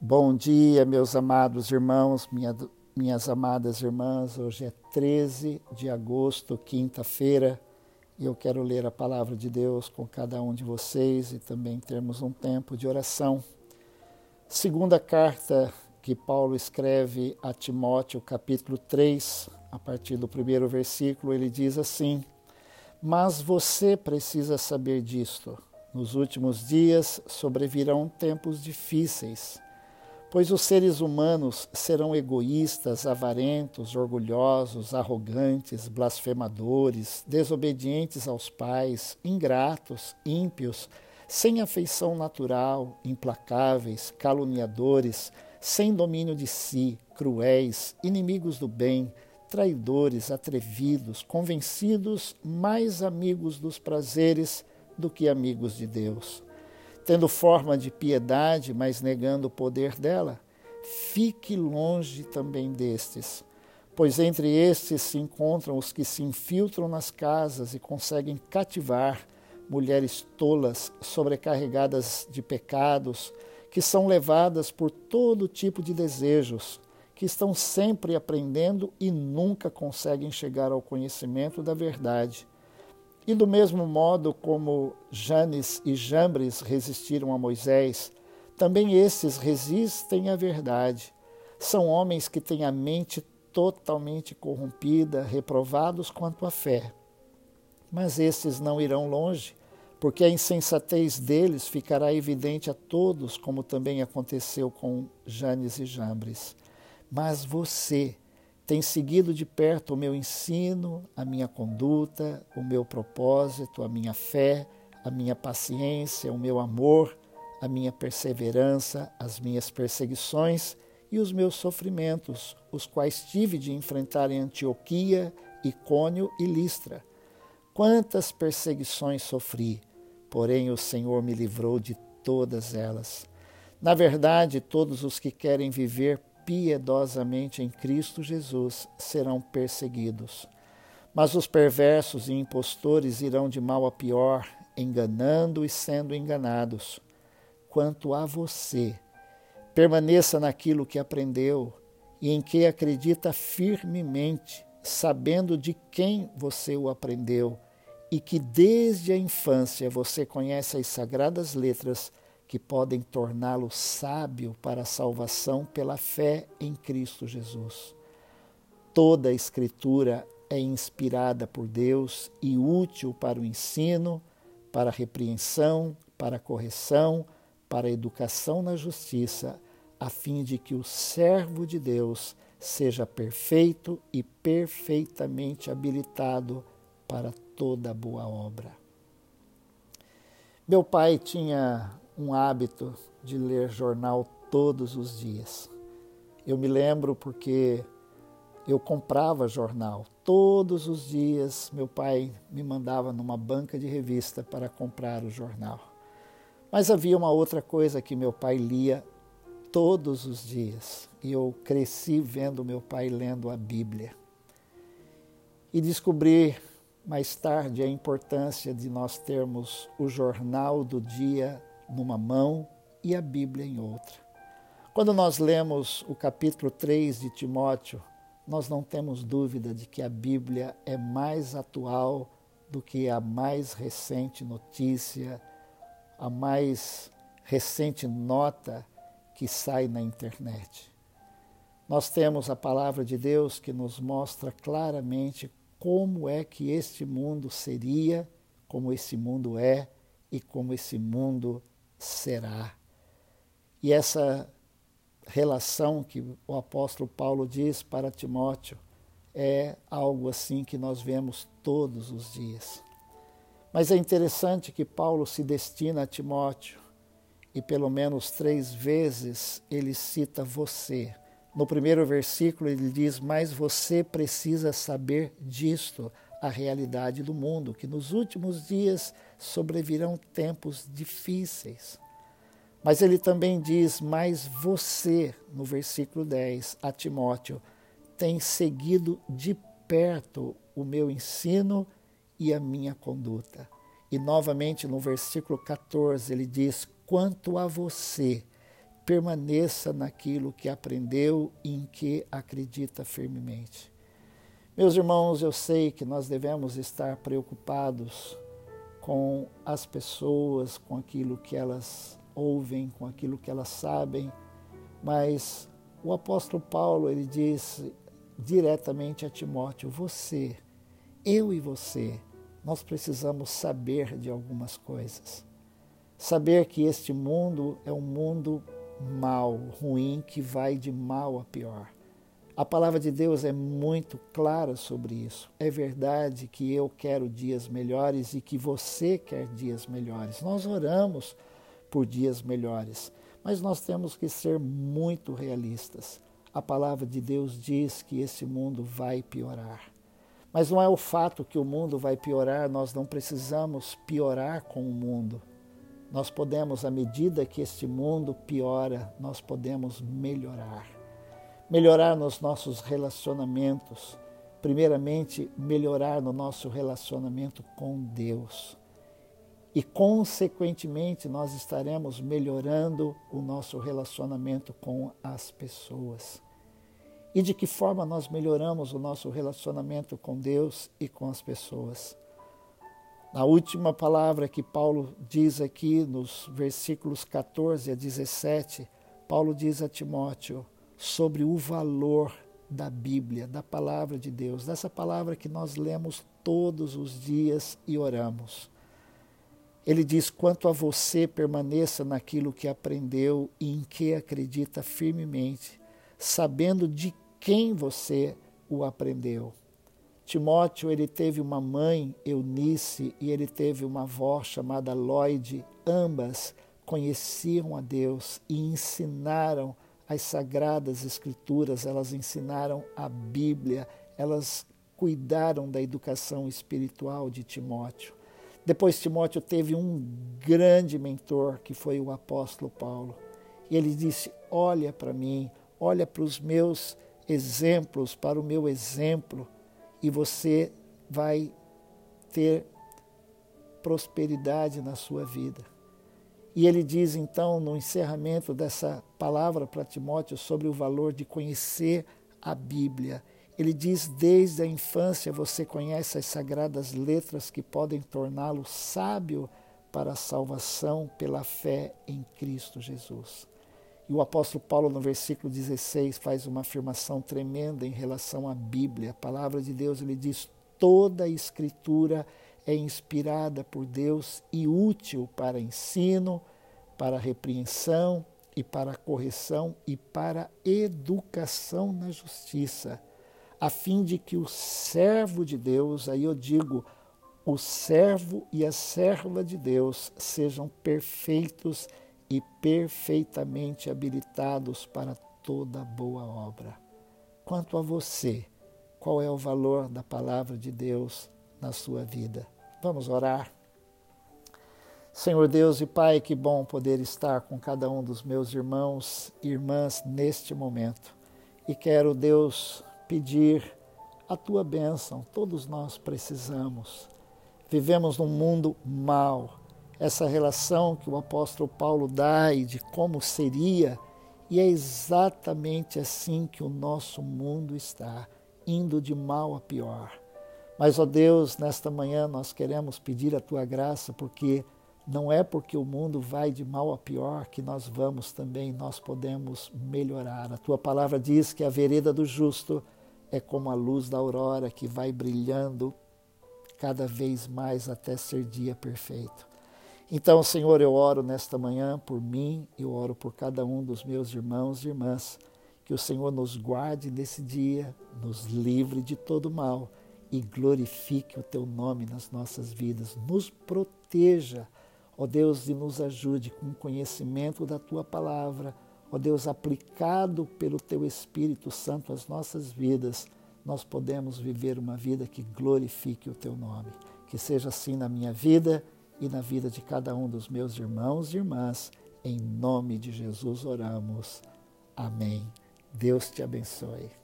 Bom dia, meus amados irmãos, minha, minhas amadas irmãs. Hoje é 13 de agosto, quinta-feira, e eu quero ler a palavra de Deus com cada um de vocês e também termos um tempo de oração. Segunda carta que Paulo escreve a Timóteo, capítulo 3, a partir do primeiro versículo, ele diz assim: Mas você precisa saber disto. Nos últimos dias sobrevirão tempos difíceis pois os seres humanos serão egoístas, avarentos, orgulhosos, arrogantes, blasfemadores, desobedientes aos pais, ingratos, ímpios, sem afeição natural, implacáveis, caluniadores, sem domínio de si, cruéis, inimigos do bem, traidores, atrevidos, convencidos, mais amigos dos prazeres do que amigos de Deus tendo forma de piedade, mas negando o poder dela, fique longe também destes, pois entre estes se encontram os que se infiltram nas casas e conseguem cativar mulheres tolas, sobrecarregadas de pecados, que são levadas por todo tipo de desejos, que estão sempre aprendendo e nunca conseguem chegar ao conhecimento da verdade e do mesmo modo como Janes e Jambres resistiram a Moisés, também esses resistem à verdade. São homens que têm a mente totalmente corrompida, reprovados quanto à fé. Mas estes não irão longe, porque a insensatez deles ficará evidente a todos, como também aconteceu com Janes e Jambres. Mas você, tem seguido de perto o meu ensino, a minha conduta, o meu propósito, a minha fé, a minha paciência, o meu amor, a minha perseverança, as minhas perseguições e os meus sofrimentos, os quais tive de enfrentar em Antioquia, Icônio e Listra. Quantas perseguições sofri, porém o Senhor me livrou de todas elas. Na verdade, todos os que querem viver piedosamente em Cristo Jesus serão perseguidos. Mas os perversos e impostores irão de mal a pior, enganando e sendo enganados. Quanto a você, permaneça naquilo que aprendeu e em que acredita firmemente, sabendo de quem você o aprendeu e que desde a infância você conhece as sagradas letras que podem torná-lo sábio para a salvação pela fé em Cristo Jesus. Toda a Escritura é inspirada por Deus e útil para o ensino, para a repreensão, para a correção, para a educação na justiça, a fim de que o servo de Deus seja perfeito e perfeitamente habilitado para toda boa obra. Meu pai tinha um hábito de ler jornal todos os dias. Eu me lembro porque eu comprava jornal. Todos os dias meu pai me mandava numa banca de revista para comprar o jornal. Mas havia uma outra coisa que meu pai lia todos os dias. E eu cresci vendo meu pai lendo a Bíblia. E descobri mais tarde a importância de nós termos o jornal do dia numa mão e a Bíblia em outra. Quando nós lemos o capítulo 3 de Timóteo, nós não temos dúvida de que a Bíblia é mais atual do que a mais recente notícia, a mais recente nota que sai na internet. Nós temos a palavra de Deus que nos mostra claramente como é que este mundo seria, como esse mundo é e como esse mundo será. E essa relação que o apóstolo Paulo diz para Timóteo é algo assim que nós vemos todos os dias. Mas é interessante que Paulo se destina a Timóteo e pelo menos três vezes ele cita você. No primeiro versículo ele diz: Mas você precisa saber disto a realidade do mundo, que nos últimos dias sobrevirão tempos difíceis. Mas ele também diz: Mas você, no versículo 10, a Timóteo, tem seguido de perto o meu ensino e a minha conduta. E novamente no versículo 14 ele diz: Quanto a você, permaneça naquilo que aprendeu e em que acredita firmemente. Meus irmãos, eu sei que nós devemos estar preocupados com as pessoas, com aquilo que elas ouvem, com aquilo que elas sabem, mas o apóstolo Paulo ele diz diretamente a Timóteo: você, eu e você, nós precisamos saber de algumas coisas. Saber que este mundo é um mundo mal, ruim, que vai de mal a pior. A palavra de Deus é muito clara sobre isso. É verdade que eu quero dias melhores e que você quer dias melhores. Nós oramos por dias melhores, mas nós temos que ser muito realistas. A palavra de Deus diz que esse mundo vai piorar. Mas não é o fato que o mundo vai piorar, nós não precisamos piorar com o mundo. Nós podemos, à medida que este mundo piora, nós podemos melhorar melhorar nos nossos relacionamentos. Primeiramente, melhorar no nosso relacionamento com Deus. E, consequentemente, nós estaremos melhorando o nosso relacionamento com as pessoas. E de que forma nós melhoramos o nosso relacionamento com Deus e com as pessoas? Na última palavra que Paulo diz aqui, nos versículos 14 a 17, Paulo diz a Timóteo: sobre o valor da Bíblia, da palavra de Deus, dessa palavra que nós lemos todos os dias e oramos. Ele diz: quanto a você, permaneça naquilo que aprendeu e em que acredita firmemente, sabendo de quem você o aprendeu. Timóteo, ele teve uma mãe, Eunice, e ele teve uma avó chamada Lloyd. Ambas conheciam a Deus e ensinaram a as sagradas escrituras, elas ensinaram a Bíblia, elas cuidaram da educação espiritual de Timóteo. Depois Timóteo teve um grande mentor, que foi o apóstolo Paulo. E ele disse: Olha para mim, olha para os meus exemplos, para o meu exemplo, e você vai ter prosperidade na sua vida. E ele diz então, no encerramento dessa palavra para Timóteo, sobre o valor de conhecer a Bíblia. Ele diz: desde a infância você conhece as sagradas letras que podem torná-lo sábio para a salvação pela fé em Cristo Jesus. E o apóstolo Paulo, no versículo 16, faz uma afirmação tremenda em relação à Bíblia. A palavra de Deus, ele diz: toda a Escritura é inspirada por Deus e útil para ensino, para repreensão e para correção e para educação na justiça, a fim de que o servo de Deus, aí eu digo, o servo e a serva de Deus sejam perfeitos e perfeitamente habilitados para toda boa obra. Quanto a você, qual é o valor da palavra de Deus na sua vida? Vamos orar. Senhor Deus e Pai, que bom poder estar com cada um dos meus irmãos e irmãs neste momento. E quero, Deus, pedir a tua bênção. Todos nós precisamos. Vivemos num mundo mau. Essa relação que o apóstolo Paulo dá e de como seria, e é exatamente assim que o nosso mundo está, indo de mal a pior. Mas, ó Deus, nesta manhã nós queremos pedir a tua graça, porque não é porque o mundo vai de mal a pior que nós vamos também, nós podemos melhorar. A tua palavra diz que a vereda do justo é como a luz da aurora que vai brilhando cada vez mais até ser dia perfeito. Então, Senhor, eu oro nesta manhã por mim, eu oro por cada um dos meus irmãos e irmãs, que o Senhor nos guarde nesse dia, nos livre de todo mal e glorifique o teu nome nas nossas vidas. Nos proteja, ó Deus, e nos ajude com o conhecimento da tua palavra, ó Deus, aplicado pelo teu Espírito Santo às nossas vidas, nós podemos viver uma vida que glorifique o teu nome. Que seja assim na minha vida e na vida de cada um dos meus irmãos e irmãs. Em nome de Jesus oramos. Amém. Deus te abençoe.